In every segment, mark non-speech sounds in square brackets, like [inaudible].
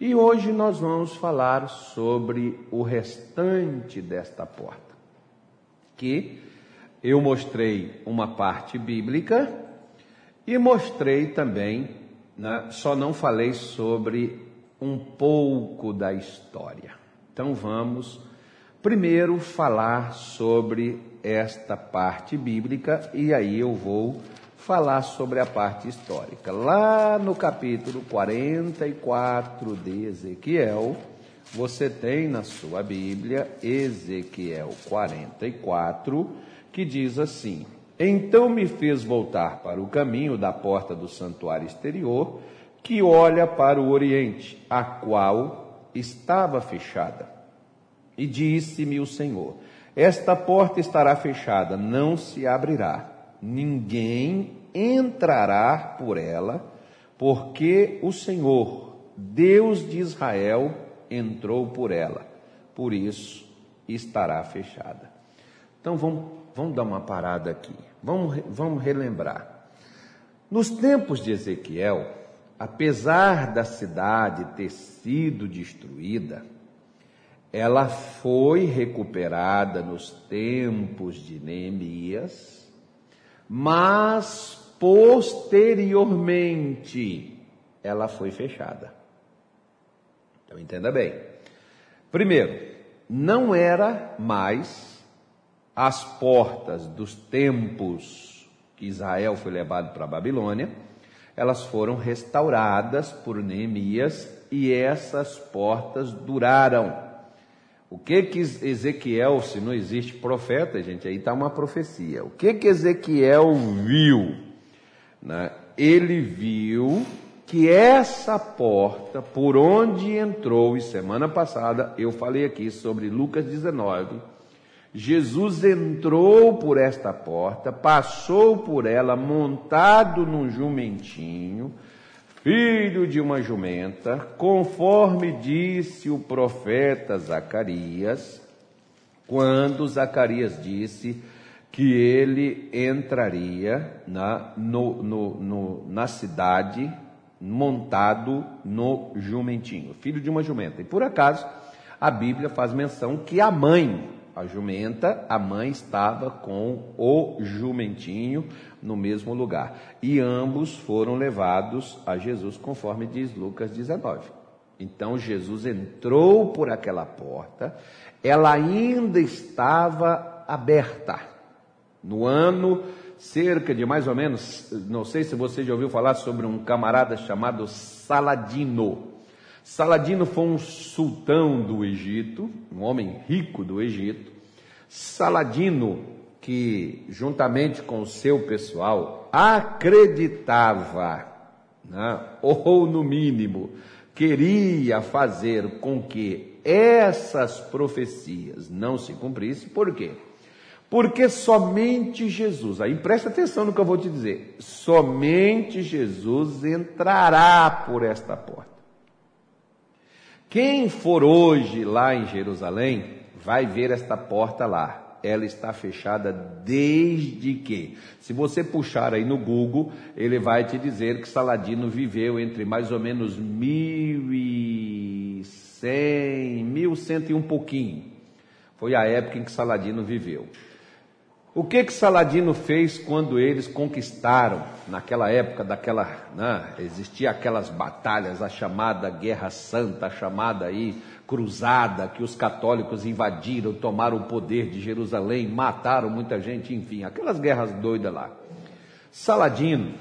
E hoje nós vamos falar sobre o restante desta porta, que eu mostrei uma parte bíblica e mostrei também, né, só não falei sobre um pouco da história. Então vamos primeiro falar sobre esta parte bíblica e aí eu vou falar sobre a parte histórica. Lá no capítulo 44 de Ezequiel, você tem na sua Bíblia Ezequiel 44, que diz assim: Então me fez voltar para o caminho da porta do santuário exterior, que olha para o oriente, a qual estava fechada. E disse-me o Senhor: esta porta estará fechada, não se abrirá. Ninguém entrará por ela, porque o Senhor, Deus de Israel, entrou por ela. Por isso estará fechada. Então vamos, vamos dar uma parada aqui. Vamos, vamos relembrar. Nos tempos de Ezequiel, apesar da cidade ter sido destruída, ela foi recuperada nos tempos de Neemias, mas posteriormente ela foi fechada. Então entenda bem. Primeiro, não era mais as portas dos tempos que Israel foi levado para a Babilônia, elas foram restauradas por Neemias e essas portas duraram o que que Ezequiel, se não existe profeta, gente, aí está uma profecia. O que que Ezequiel viu? Né? Ele viu que essa porta por onde entrou, e semana passada eu falei aqui sobre Lucas 19, Jesus entrou por esta porta, passou por ela montado num jumentinho, filho de uma jumenta, conforme disse o profeta Zacarias, quando Zacarias disse que ele entraria na, no, no, no, na cidade montado no jumentinho, filho de uma jumenta. E por acaso, a Bíblia faz menção que a mãe a jumenta, a mãe estava com o jumentinho no mesmo lugar. E ambos foram levados a Jesus, conforme diz Lucas 19. Então Jesus entrou por aquela porta, ela ainda estava aberta. No ano cerca de mais ou menos, não sei se você já ouviu falar sobre um camarada chamado Saladino. Saladino foi um sultão do Egito, um homem rico do Egito. Saladino, que juntamente com o seu pessoal acreditava, né, ou no mínimo queria fazer com que essas profecias não se cumprissem, por quê? Porque somente Jesus, aí presta atenção no que eu vou te dizer, somente Jesus entrará por esta porta. Quem for hoje lá em Jerusalém, vai ver esta porta lá. Ela está fechada desde que. Se você puxar aí no Google, ele vai te dizer que Saladino viveu entre mais ou menos 1100, 1100 e um pouquinho. Foi a época em que Saladino viveu. O que que Saladino fez quando eles conquistaram, naquela época daquela, né, existia aquelas batalhas, a chamada Guerra Santa, a chamada aí cruzada, que os católicos invadiram, tomaram o poder de Jerusalém, mataram muita gente, enfim, aquelas guerras doidas lá. Saladino,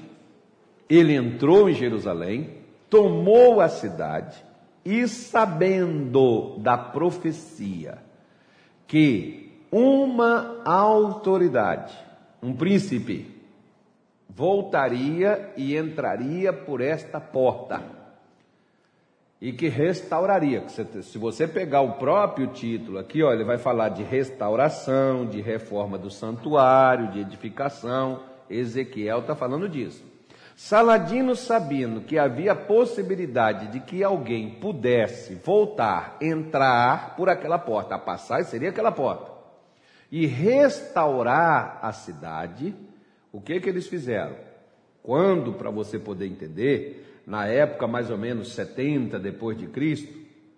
ele entrou em Jerusalém, tomou a cidade e sabendo da profecia que uma autoridade, um príncipe, voltaria e entraria por esta porta e que restauraria. Se você pegar o próprio título aqui, ó, ele vai falar de restauração, de reforma do santuário, de edificação. Ezequiel está falando disso. Saladino, sabendo que havia possibilidade de que alguém pudesse voltar, entrar por aquela porta, a passagem seria aquela porta e restaurar a cidade, o que que eles fizeram? Quando, para você poder entender, na época mais ou menos 70 depois de Cristo,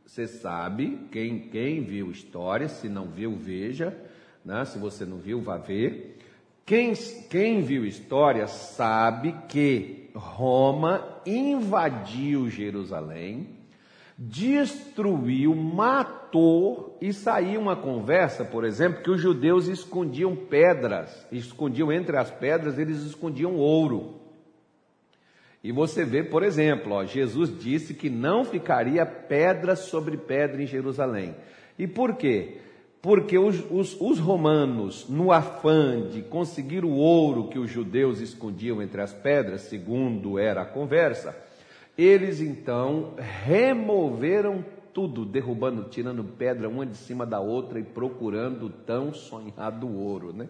você sabe, quem, quem viu história, se não viu, veja, né? se você não viu, vá ver. Quem, quem viu história sabe que Roma invadiu Jerusalém, destruiu, matou e saiu uma conversa, por exemplo, que os judeus escondiam pedras, escondiam entre as pedras, eles escondiam ouro. E você vê, por exemplo, ó, Jesus disse que não ficaria pedra sobre pedra em Jerusalém. E por quê? Porque os, os, os, romanos, no afã de conseguir o ouro que os judeus escondiam entre as pedras, segundo era a conversa, eles então removeram tudo, derrubando, tirando pedra uma de cima da outra e procurando o tão sonhado ouro, né?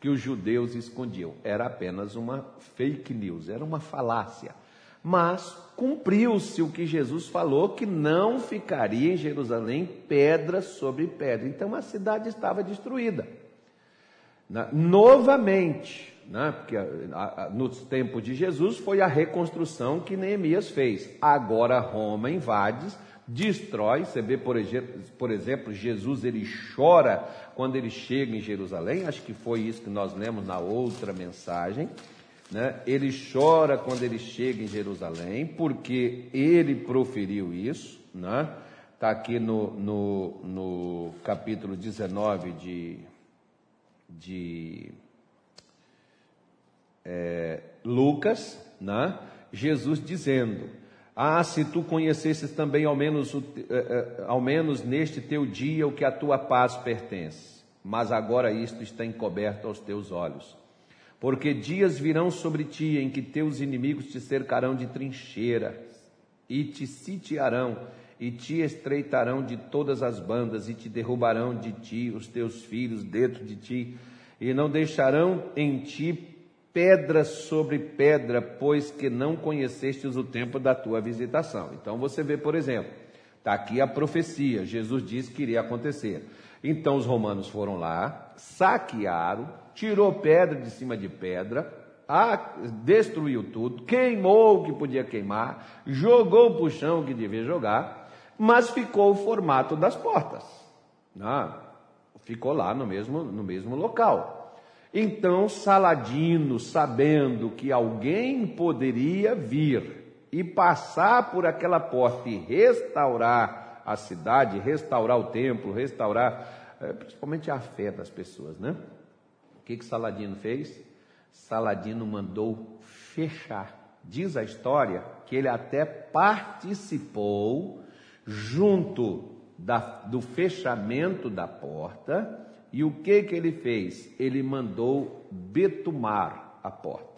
que os judeus escondiam. Era apenas uma fake news, era uma falácia. Mas cumpriu-se o que Jesus falou, que não ficaria em Jerusalém pedra sobre pedra. Então a cidade estava destruída. Novamente, né? porque no tempo de Jesus foi a reconstrução que Neemias fez. Agora Roma invade destrói. Você vê, por exemplo, por exemplo, Jesus ele chora quando ele chega em Jerusalém. Acho que foi isso que nós lemos na outra mensagem. Né? Ele chora quando ele chega em Jerusalém, porque ele proferiu isso. Está né? Tá aqui no, no, no capítulo 19 de, de é, Lucas, né? Jesus dizendo: ah, se tu conhecesses também ao menos, eh, eh, ao menos neste teu dia o que a tua paz pertence, mas agora isto está encoberto aos teus olhos. Porque dias virão sobre ti em que teus inimigos te cercarão de trincheiras e te sitiarão e te estreitarão de todas as bandas e te derrubarão de ti os teus filhos dentro de ti e não deixarão em ti pedra sobre pedra, pois que não conhecestes o tempo da tua visitação. Então você vê, por exemplo, está aqui a profecia, Jesus disse que iria acontecer. Então os romanos foram lá, saquearam, tirou pedra de cima de pedra, destruiu tudo, queimou o que podia queimar, jogou para o chão o que devia jogar, mas ficou o formato das portas. Não, ficou lá no mesmo, no mesmo local. Então Saladino, sabendo que alguém poderia vir e passar por aquela porta e restaurar a cidade, restaurar o templo, restaurar eh, principalmente a fé das pessoas, né? O que que Saladino fez? Saladino mandou fechar. Diz a história que ele até participou junto da, do fechamento da porta e o que que ele fez? Ele mandou betumar a porta.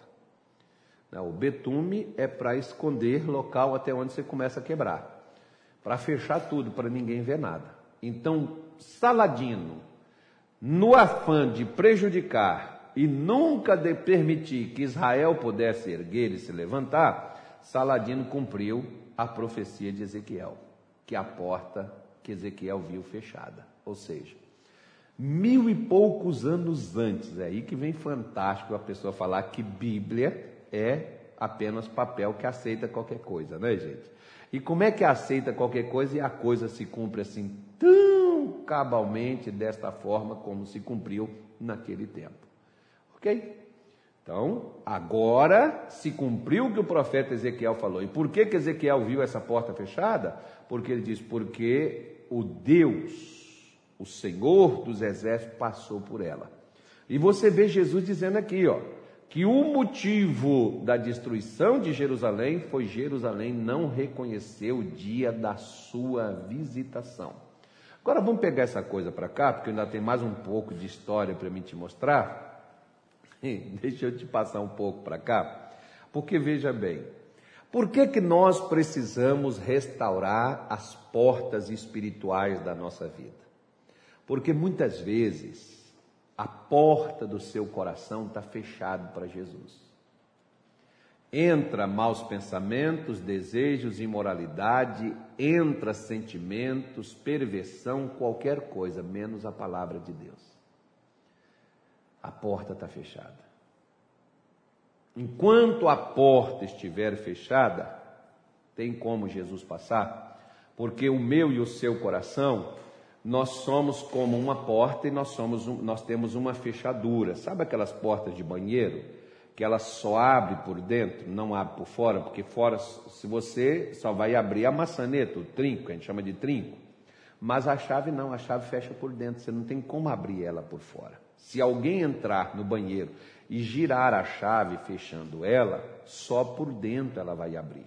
O betume é para esconder local até onde você começa a quebrar, para fechar tudo, para ninguém ver nada. Então, Saladino, no afã de prejudicar e nunca de permitir que Israel pudesse erguer e se levantar, Saladino cumpriu a profecia de Ezequiel, que a porta que Ezequiel viu fechada. Ou seja, Mil e poucos anos antes, é aí que vem fantástico a pessoa falar que Bíblia é apenas papel que aceita qualquer coisa, né, gente? E como é que aceita qualquer coisa e a coisa se cumpre assim tão cabalmente desta forma como se cumpriu naquele tempo? Ok? Então, agora se cumpriu o que o profeta Ezequiel falou. E por que, que Ezequiel viu essa porta fechada? Porque ele diz: porque o Deus o Senhor dos exércitos passou por ela. E você vê Jesus dizendo aqui, ó, que o motivo da destruição de Jerusalém foi Jerusalém não reconhecer o dia da sua visitação. Agora vamos pegar essa coisa para cá, porque ainda tem mais um pouco de história para mim te mostrar. [laughs] Deixa eu te passar um pouco para cá, porque veja bem, por que, que nós precisamos restaurar as portas espirituais da nossa vida? Porque muitas vezes a porta do seu coração está fechada para Jesus. Entra maus pensamentos, desejos, imoralidade, entra sentimentos, perversão, qualquer coisa, menos a palavra de Deus. A porta está fechada. Enquanto a porta estiver fechada, Tem como Jesus passar? Porque o meu e o seu coração, nós somos como uma porta e nós, somos um, nós temos uma fechadura. Sabe aquelas portas de banheiro? Que ela só abre por dentro, não abre por fora, porque fora, se você só vai abrir a maçaneta, o trinco, a gente chama de trinco. Mas a chave não, a chave fecha por dentro, você não tem como abrir ela por fora. Se alguém entrar no banheiro e girar a chave fechando ela, só por dentro ela vai abrir.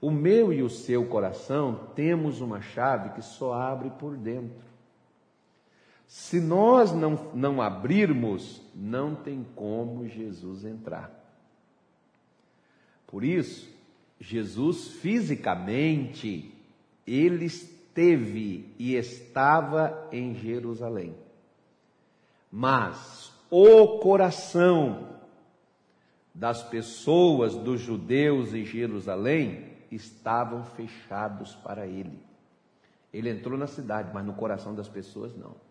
O meu e o seu coração temos uma chave que só abre por dentro. Se nós não, não abrirmos, não tem como Jesus entrar. Por isso, Jesus fisicamente, ele esteve e estava em Jerusalém. Mas o coração das pessoas, dos judeus em Jerusalém, estavam fechados para ele. Ele entrou na cidade, mas no coração das pessoas não.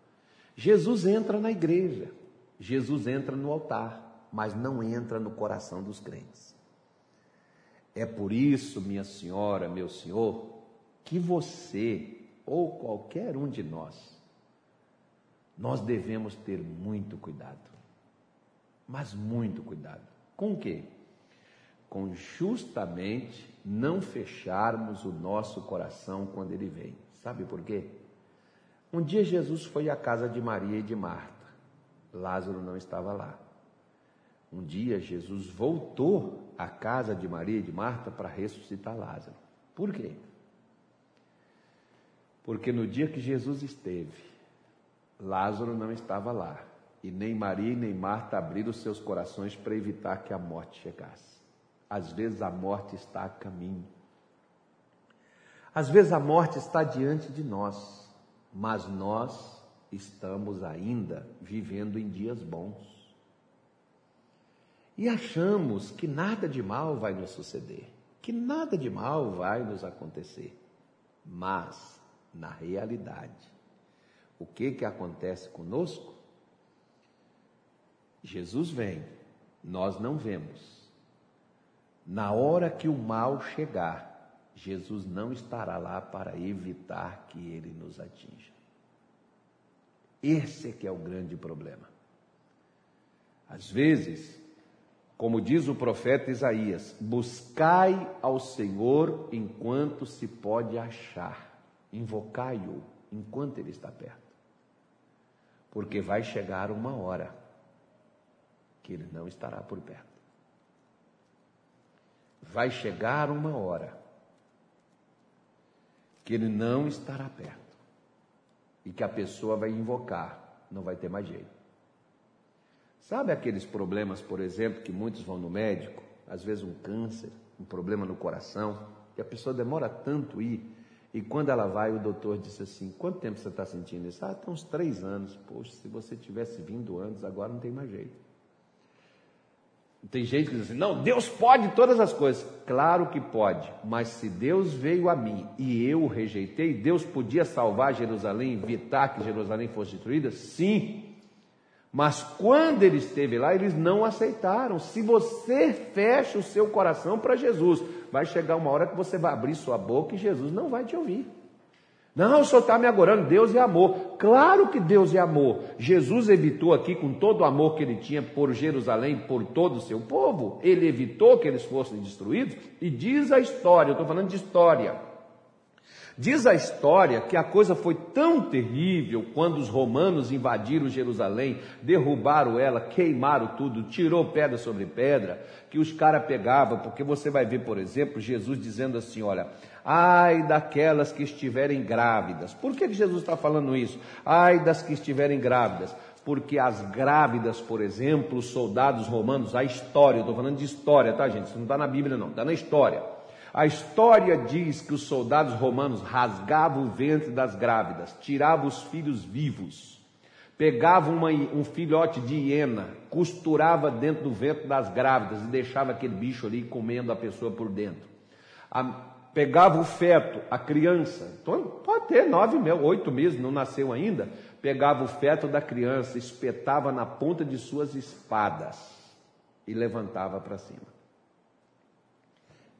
Jesus entra na igreja, Jesus entra no altar, mas não entra no coração dos crentes. É por isso, minha senhora, meu senhor, que você ou qualquer um de nós nós devemos ter muito cuidado. Mas muito cuidado. Com o quê? Com justamente não fecharmos o nosso coração quando ele vem. Sabe por quê? Um dia Jesus foi à casa de Maria e de Marta. Lázaro não estava lá. Um dia Jesus voltou à casa de Maria e de Marta para ressuscitar Lázaro. Por quê? Porque no dia que Jesus esteve Lázaro não estava lá. E nem Maria nem Marta abriram seus corações para evitar que a morte chegasse. Às vezes a morte está a caminho. Às vezes a morte está diante de nós, mas nós estamos ainda vivendo em dias bons. E achamos que nada de mal vai nos suceder, que nada de mal vai nos acontecer. Mas, na realidade, o que que acontece conosco? Jesus vem, nós não vemos. Na hora que o mal chegar, Jesus não estará lá para evitar que ele nos atinja. Esse é que é o grande problema. Às vezes, como diz o profeta Isaías, buscai ao Senhor enquanto se pode achar, invocai-o enquanto ele está perto porque vai chegar uma hora que ele não estará por perto. Vai chegar uma hora que ele não estará perto e que a pessoa vai invocar, não vai ter mais jeito. Sabe aqueles problemas, por exemplo, que muitos vão no médico, às vezes um câncer, um problema no coração, que a pessoa demora tanto ir e quando ela vai, o doutor disse assim: Quanto tempo você está sentindo isso? Ah, tem uns três anos. Poxa, se você tivesse vindo antes, agora não tem mais jeito. Tem gente que diz assim: Não, Deus pode todas as coisas. Claro que pode, mas se Deus veio a mim e eu o rejeitei, Deus podia salvar Jerusalém, evitar que Jerusalém fosse destruída? Sim. Mas quando ele esteve lá, eles não aceitaram. Se você fecha o seu coração para Jesus, vai chegar uma hora que você vai abrir sua boca e Jesus não vai te ouvir. Não, o senhor está me agorando, Deus é amor. Claro que Deus é amor. Jesus evitou aqui, com todo o amor que ele tinha por Jerusalém, por todo o seu povo, ele evitou que eles fossem destruídos. E diz a história, eu estou falando de história Diz a história que a coisa foi tão terrível quando os romanos invadiram Jerusalém, derrubaram ela, queimaram tudo, tirou pedra sobre pedra, que os caras pegavam, porque você vai ver, por exemplo, Jesus dizendo assim: olha, ai daquelas que estiverem grávidas. Por que Jesus está falando isso? Ai das que estiverem grávidas. Porque as grávidas, por exemplo, os soldados romanos, a história, eu estou falando de história, tá, gente? Isso não está na Bíblia, não, está na história a história diz que os soldados romanos rasgavam o ventre das grávidas, tiravam os filhos vivos, pegavam uma, um filhote de hiena, costurava dentro do ventre das grávidas e deixava aquele bicho ali comendo a pessoa por dentro. A, pegava o feto, a criança, então pode ter nove, oito meses, não nasceu ainda, pegava o feto da criança, espetava na ponta de suas espadas e levantava para cima.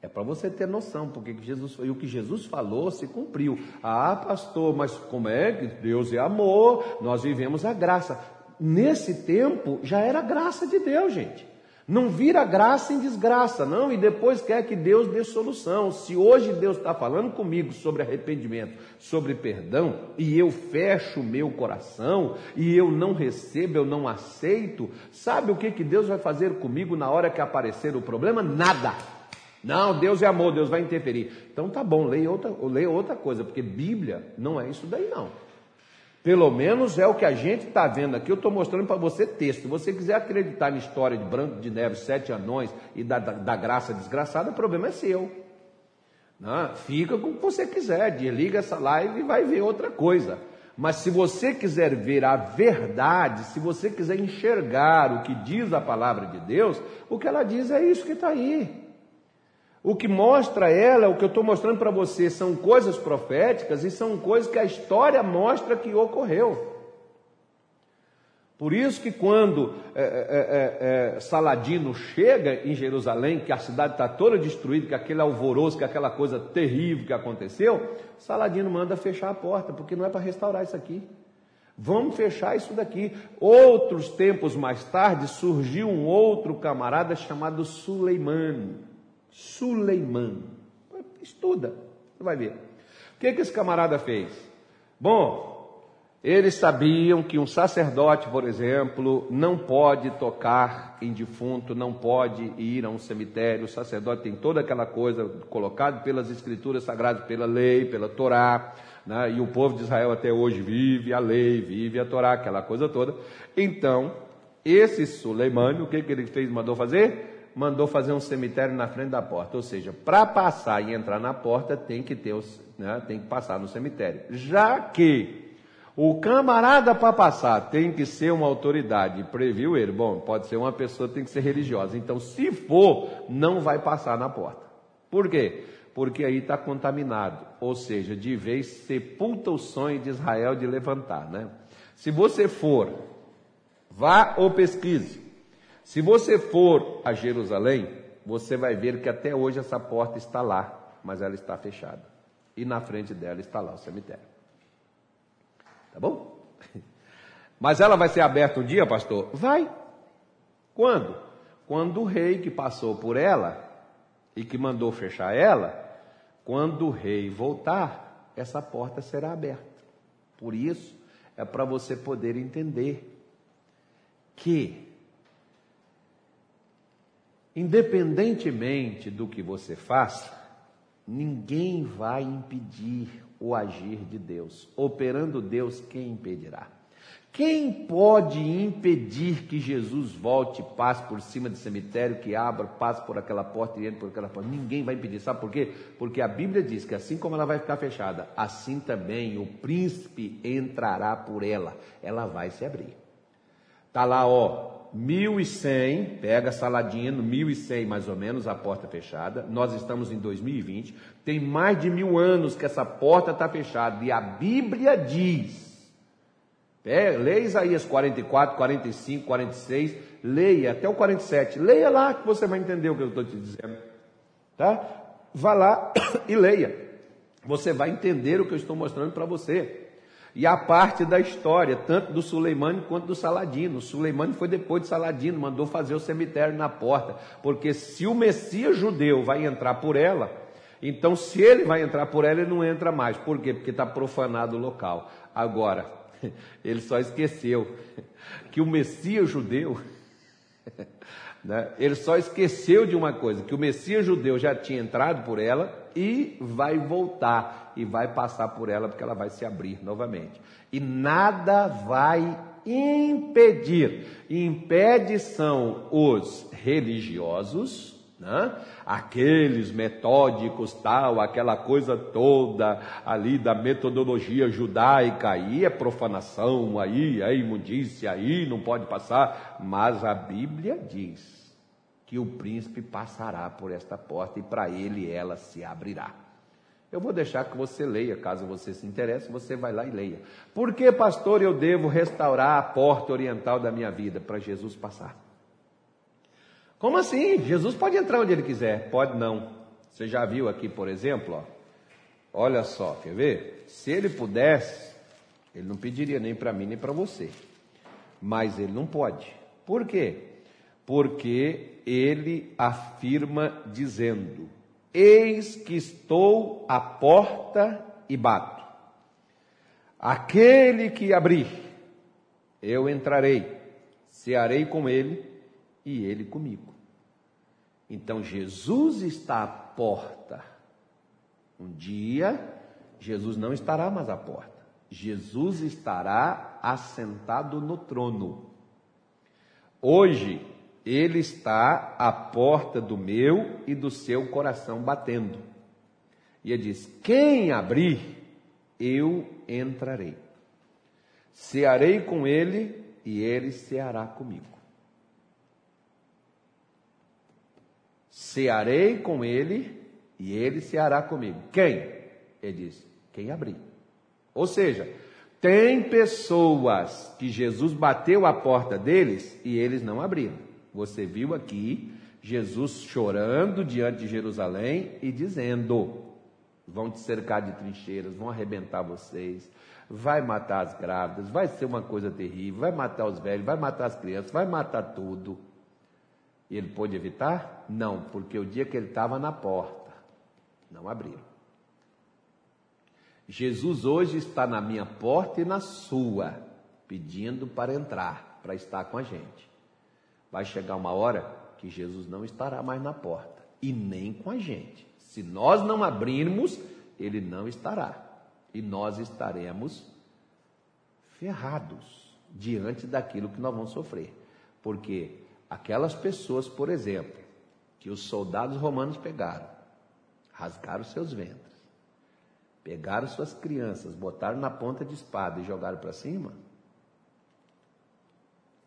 É para você ter noção, porque Jesus foi o que Jesus falou se cumpriu. Ah, pastor, mas como é que Deus é amor? Nós vivemos a graça. Nesse tempo já era graça de Deus, gente. Não vira graça em desgraça, não, e depois quer que Deus dê solução. Se hoje Deus está falando comigo sobre arrependimento, sobre perdão, e eu fecho o meu coração, e eu não recebo, eu não aceito, sabe o que, que Deus vai fazer comigo na hora que aparecer o problema? Nada. Não, Deus é amor, Deus vai interferir. Então tá bom, leia outra, leia outra coisa, porque Bíblia não é isso daí não. Pelo menos é o que a gente está vendo aqui. Eu estou mostrando para você texto. Se você quiser acreditar na história de Branco de Neve, sete anões e da, da, da graça desgraçada, o problema é seu. Não, fica com o que você quiser. Desliga essa live e vai ver outra coisa. Mas se você quiser ver a verdade, se você quiser enxergar o que diz a palavra de Deus, o que ela diz é isso que está aí. O que mostra ela, o que eu estou mostrando para você, são coisas proféticas e são coisas que a história mostra que ocorreu. Por isso que quando é, é, é, é Saladino chega em Jerusalém, que a cidade está toda destruída, que aquele alvoroço, que aquela coisa terrível que aconteceu, Saladino manda fechar a porta, porque não é para restaurar isso aqui. Vamos fechar isso daqui. Outros tempos mais tarde surgiu um outro camarada chamado Suleimano. Suleiman. Estuda, você vai ver. O que, que esse camarada fez? Bom, eles sabiam que um sacerdote, por exemplo, não pode tocar em defunto, não pode ir a um cemitério. O sacerdote tem toda aquela coisa colocada pelas escrituras sagradas, pela lei, pela Torá. Né? E o povo de Israel até hoje vive a lei, vive a Torá, aquela coisa toda. Então, esse Suleimani, o que, que ele fez, mandou fazer? Mandou fazer um cemitério na frente da porta. Ou seja, para passar e entrar na porta tem que ter, os, né, tem que passar no cemitério. Já que o camarada para passar tem que ser uma autoridade, previu ele. Bom, pode ser uma pessoa, tem que ser religiosa. Então, se for, não vai passar na porta. Por quê? Porque aí está contaminado. Ou seja, de vez sepulta o sonho de Israel de levantar, né? Se você for, vá ou pesquise. Se você for a Jerusalém, você vai ver que até hoje essa porta está lá, mas ela está fechada. E na frente dela está lá o cemitério. Tá bom? [laughs] Mas ela vai ser aberta um dia, pastor? Vai. Quando? Quando o rei que passou por ela e que mandou fechar ela, quando o rei voltar, essa porta será aberta. Por isso, é para você poder entender que Independentemente do que você faça, ninguém vai impedir o agir de Deus. Operando Deus, quem impedirá? Quem pode impedir que Jesus volte, passe por cima do cemitério, que abra, passe por aquela porta e entre por aquela porta? Ninguém vai impedir. Sabe por quê? Porque a Bíblia diz que assim como ela vai ficar fechada, assim também o príncipe entrará por ela. Ela vai se abrir. Está lá, ó, 1100, pega Saladino, 1100 mais ou menos, a porta fechada. Nós estamos em 2020, tem mais de mil anos que essa porta está fechada e a Bíblia diz. É, leia Isaías 44, 45, 46, leia até o 47, leia lá que você vai entender o que eu estou te dizendo. Tá? Vá lá [coughs] e leia. Você vai entender o que eu estou mostrando para você. E a parte da história, tanto do Suleimane quanto do Saladino. O Suleimane foi depois de Saladino, mandou fazer o cemitério na porta, porque se o Messias judeu vai entrar por ela, então se ele vai entrar por ela, ele não entra mais. Por quê? Porque está profanado o local. Agora, [laughs] ele só esqueceu que o Messias judeu, [laughs] né, ele só esqueceu de uma coisa, que o Messias judeu já tinha entrado por ela e vai voltar e vai passar por ela porque ela vai se abrir novamente. E nada vai impedir. Impede são os religiosos, né? aqueles metódicos, tal, aquela coisa toda ali da metodologia judaica, aí é profanação, aí é imundícia, aí não pode passar, mas a Bíblia diz que o príncipe passará por esta porta e para ele ela se abrirá. Eu vou deixar que você leia, caso você se interesse, você vai lá e leia. Por que, pastor, eu devo restaurar a porta oriental da minha vida para Jesus passar? Como assim? Jesus pode entrar onde ele quiser? Pode não. Você já viu aqui, por exemplo, ó, olha só, quer ver? Se ele pudesse, ele não pediria nem para mim nem para você. Mas ele não pode. Por quê? Porque ele afirma dizendo: Eis que estou à porta e bato. Aquele que abrir, eu entrarei, cearei com ele e ele comigo. Então Jesus está à porta. Um dia, Jesus não estará mais à porta. Jesus estará assentado no trono. Hoje, ele está à porta do meu e do seu coração batendo. E ele diz: Quem abrir, eu entrarei. Cearei com ele e ele ceará comigo. Cearei com ele e ele ceará comigo. Quem? Ele diz: Quem abrir. Ou seja, tem pessoas que Jesus bateu a porta deles e eles não abriram. Você viu aqui Jesus chorando diante de Jerusalém e dizendo: Vão te cercar de trincheiras, vão arrebentar vocês, vai matar as grávidas, vai ser uma coisa terrível, vai matar os velhos, vai matar as crianças, vai matar tudo. E ele pôde evitar? Não, porque o dia que ele estava na porta, não abriram. Jesus hoje está na minha porta e na sua, pedindo para entrar, para estar com a gente. Vai chegar uma hora que Jesus não estará mais na porta e nem com a gente. Se nós não abrirmos, ele não estará. E nós estaremos ferrados diante daquilo que nós vamos sofrer. Porque aquelas pessoas, por exemplo, que os soldados romanos pegaram, rasgaram seus ventres, Pegaram suas crianças, botaram na ponta de espada e jogaram para cima.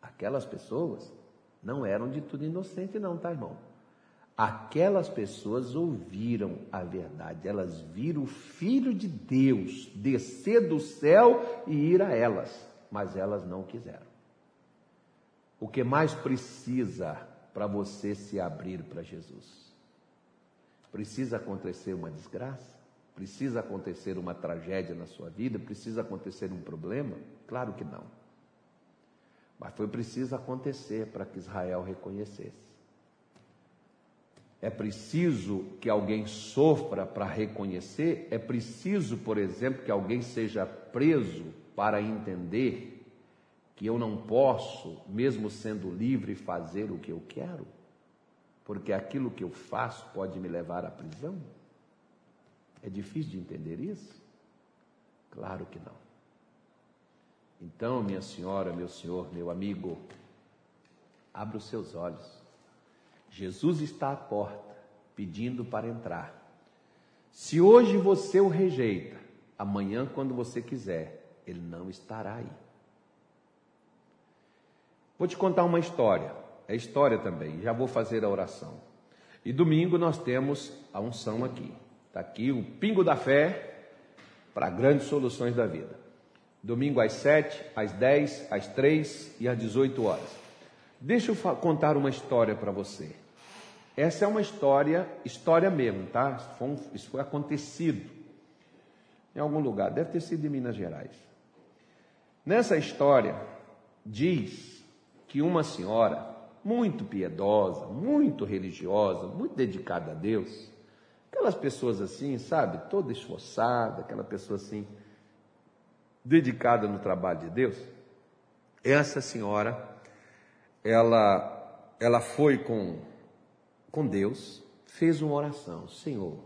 Aquelas pessoas não eram de tudo inocente, não, tá, irmão? Aquelas pessoas ouviram a verdade, elas viram o Filho de Deus descer do céu e ir a elas, mas elas não quiseram. O que mais precisa para você se abrir para Jesus? Precisa acontecer uma desgraça? Precisa acontecer uma tragédia na sua vida? Precisa acontecer um problema? Claro que não. Mas foi preciso acontecer para que Israel reconhecesse. É preciso que alguém sofra para reconhecer? É preciso, por exemplo, que alguém seja preso para entender que eu não posso, mesmo sendo livre, fazer o que eu quero? Porque aquilo que eu faço pode me levar à prisão? É difícil de entender isso? Claro que não. Então, minha senhora, meu senhor, meu amigo, abra os seus olhos. Jesus está à porta, pedindo para entrar. Se hoje você o rejeita, amanhã, quando você quiser, ele não estará aí. Vou te contar uma história. É história também, já vou fazer a oração. E domingo nós temos a unção aqui. Está aqui o pingo da fé para grandes soluções da vida. Domingo às 7, às 10, às 3 e às 18 horas. Deixa eu contar uma história para você. Essa é uma história, história mesmo, tá? Isso foi acontecido em algum lugar, deve ter sido em Minas Gerais. Nessa história, diz que uma senhora muito piedosa, muito religiosa, muito dedicada a Deus, Aquelas pessoas assim, sabe, toda esforçada, aquela pessoa assim, dedicada no trabalho de Deus. Essa senhora, ela, ela foi com, com Deus, fez uma oração: Senhor,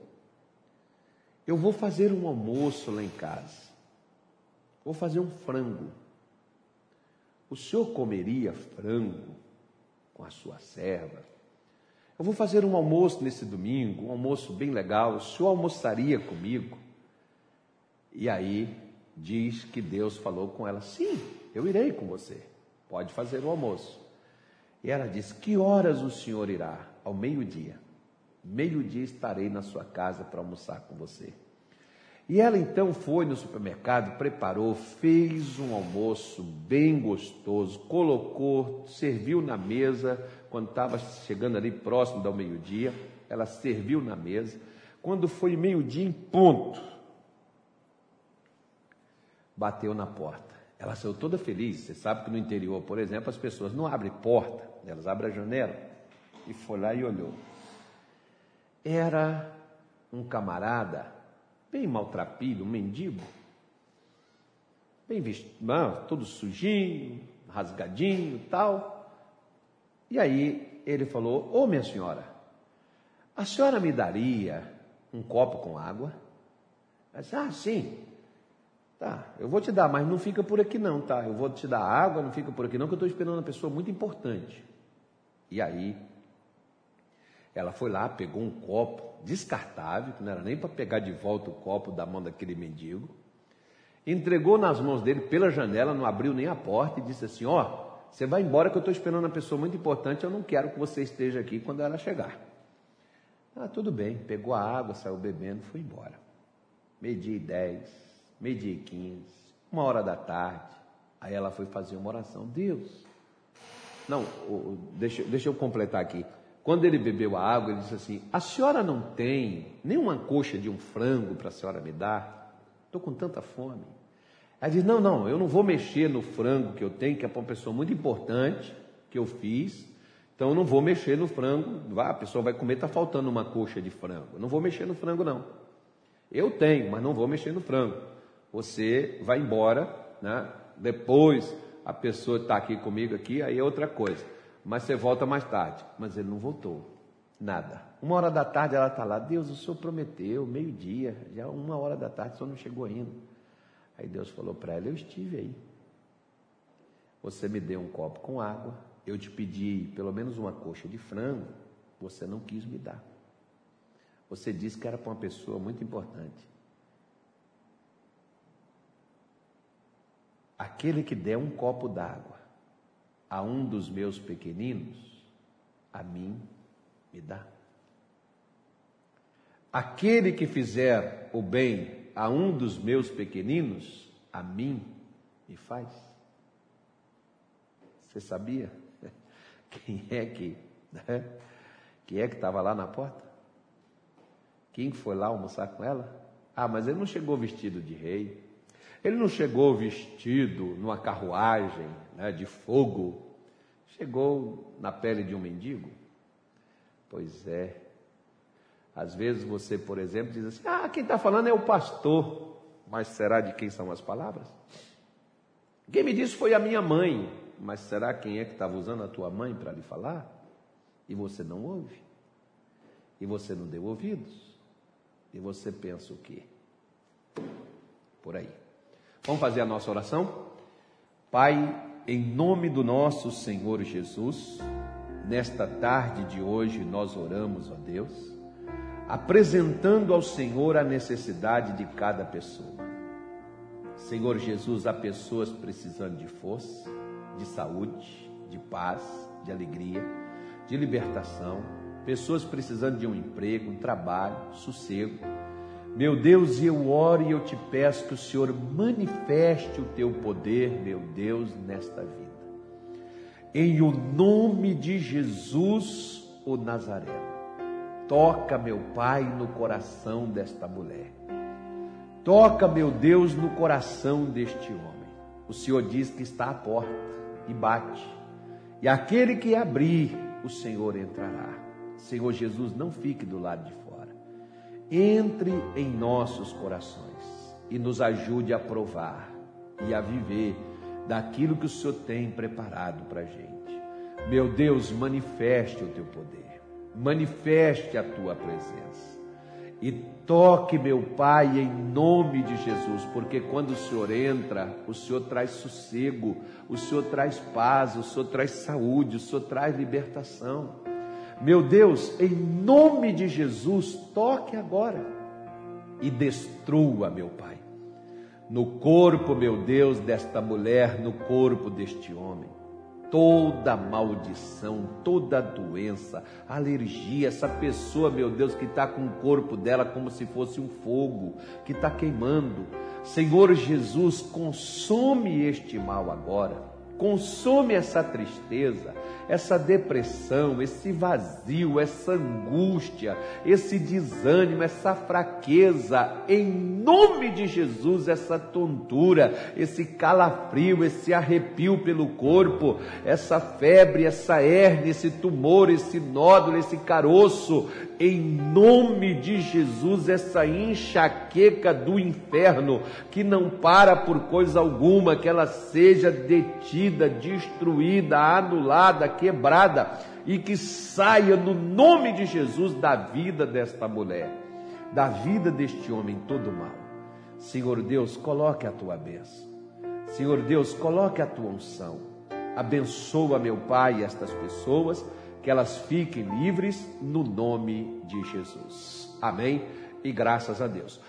eu vou fazer um almoço lá em casa, vou fazer um frango. O senhor comeria frango com a sua serva? Eu vou fazer um almoço nesse domingo, um almoço bem legal. O senhor almoçaria comigo? E aí diz que Deus falou com ela: Sim, eu irei com você. Pode fazer o almoço. E ela disse: Que horas o senhor irá? Ao meio-dia. Meio-dia estarei na sua casa para almoçar com você. E ela então foi no supermercado, preparou, fez um almoço bem gostoso, colocou, serviu na mesa, quando estava chegando ali próximo do meio-dia, ela serviu na mesa Quando foi meio-dia em ponto, bateu na porta. Ela saiu toda feliz. Você sabe que no interior, por exemplo, as pessoas não abrem porta, elas abrem a janela. E foi lá e olhou. Era um camarada, bem maltrapilho, um mendigo, bem vestido, todo sujinho, rasgadinho tal. E aí ele falou: Ô oh, minha senhora, a senhora me daria um copo com água? Ela disse, ah, sim. Tá, eu vou te dar, mas não fica por aqui não, tá? Eu vou te dar água, não fica por aqui não, que eu estou esperando uma pessoa muito importante. E aí, ela foi lá, pegou um copo descartável, que não era nem para pegar de volta o copo da mão daquele mendigo, entregou nas mãos dele pela janela, não abriu nem a porta e disse assim: Ó, oh, você vai embora que eu estou esperando uma pessoa muito importante, eu não quero que você esteja aqui quando ela chegar. Ah, tudo bem, pegou a água, saiu bebendo, foi embora. Meio-dia e dez, meio-dia e quinze, uma hora da tarde. Aí ela foi fazer uma oração. Deus. Não, deixa, deixa eu completar aqui. Quando ele bebeu a água, ele disse assim: A senhora não tem nenhuma coxa de um frango para a senhora me dar? Estou com tanta fome. Ela diz: Não, não, eu não vou mexer no frango que eu tenho, que é para uma pessoa muito importante, que eu fiz. Então eu não vou mexer no frango. a pessoa vai comer, está faltando uma coxa de frango. Eu não vou mexer no frango, não. Eu tenho, mas não vou mexer no frango. Você vai embora, né? Depois a pessoa está aqui comigo aqui, aí é outra coisa. Mas você volta mais tarde. Mas ele não voltou. Nada. Uma hora da tarde ela está lá. Deus, o Senhor prometeu, meio-dia, já uma hora da tarde, o Senhor não chegou ainda. Aí Deus falou para ela: Eu estive aí. Você me deu um copo com água. Eu te pedi pelo menos uma coxa de frango. Você não quis me dar. Você disse que era para uma pessoa muito importante. Aquele que der um copo d'água a um dos meus pequeninos, a mim me dá. Aquele que fizer o bem a um dos meus pequeninos, a mim me faz. Você sabia? [laughs] Quem é que, né? Quem é que estava lá na porta? Quem foi lá almoçar com ela? Ah, mas ele não chegou vestido de rei. Ele não chegou vestido numa carruagem né, de fogo. Chegou na pele de um mendigo. Pois é. Às vezes você, por exemplo, diz assim: Ah, quem está falando é o pastor. Mas será de quem são as palavras? Quem me disse foi a minha mãe. Mas será quem é que estava usando a tua mãe para lhe falar? E você não ouve. E você não deu ouvidos. E você pensa o quê? Por aí. Vamos fazer a nossa oração? Pai, em nome do nosso Senhor Jesus, nesta tarde de hoje nós oramos a Deus, apresentando ao Senhor a necessidade de cada pessoa. Senhor Jesus, há pessoas precisando de força, de saúde, de paz, de alegria, de libertação, pessoas precisando de um emprego, um trabalho, sossego meu Deus, eu oro e eu te peço que o Senhor manifeste o teu poder, meu Deus, nesta vida. Em o nome de Jesus, o Nazareno. Toca, meu Pai, no coração desta mulher. Toca, meu Deus, no coração deste homem. O Senhor diz que está à porta e bate. E aquele que abrir, o Senhor entrará. Senhor Jesus, não fique do lado de fora entre em nossos corações e nos ajude a provar e a viver daquilo que o Senhor tem preparado para a gente. Meu Deus, manifeste o teu poder, manifeste a tua presença e toque, meu Pai, em nome de Jesus, porque quando o Senhor entra, o Senhor traz sossego, o Senhor traz paz, o Senhor traz saúde, o Senhor traz libertação. Meu Deus, em nome de Jesus, toque agora e destrua, meu Pai, no corpo, meu Deus, desta mulher, no corpo deste homem, toda maldição, toda doença, alergia, essa pessoa, meu Deus, que está com o corpo dela como se fosse um fogo, que está queimando. Senhor Jesus, consome este mal agora consome essa tristeza, essa depressão, esse vazio, essa angústia, esse desânimo, essa fraqueza, em nome de Jesus, essa tontura, esse calafrio, esse arrepio pelo corpo, essa febre, essa hernia, esse tumor, esse nódulo, esse caroço, em nome de Jesus, essa enxaqueca do inferno, que não para por coisa alguma, que ela seja detida, destruída, anulada, quebrada e que saia no nome de Jesus da vida desta mulher, da vida deste homem todo mal. Senhor Deus, coloque a tua bênção. Senhor Deus, coloque a tua unção. Abençoa, meu Pai, estas pessoas, que elas fiquem livres no nome de Jesus. Amém? E graças a Deus.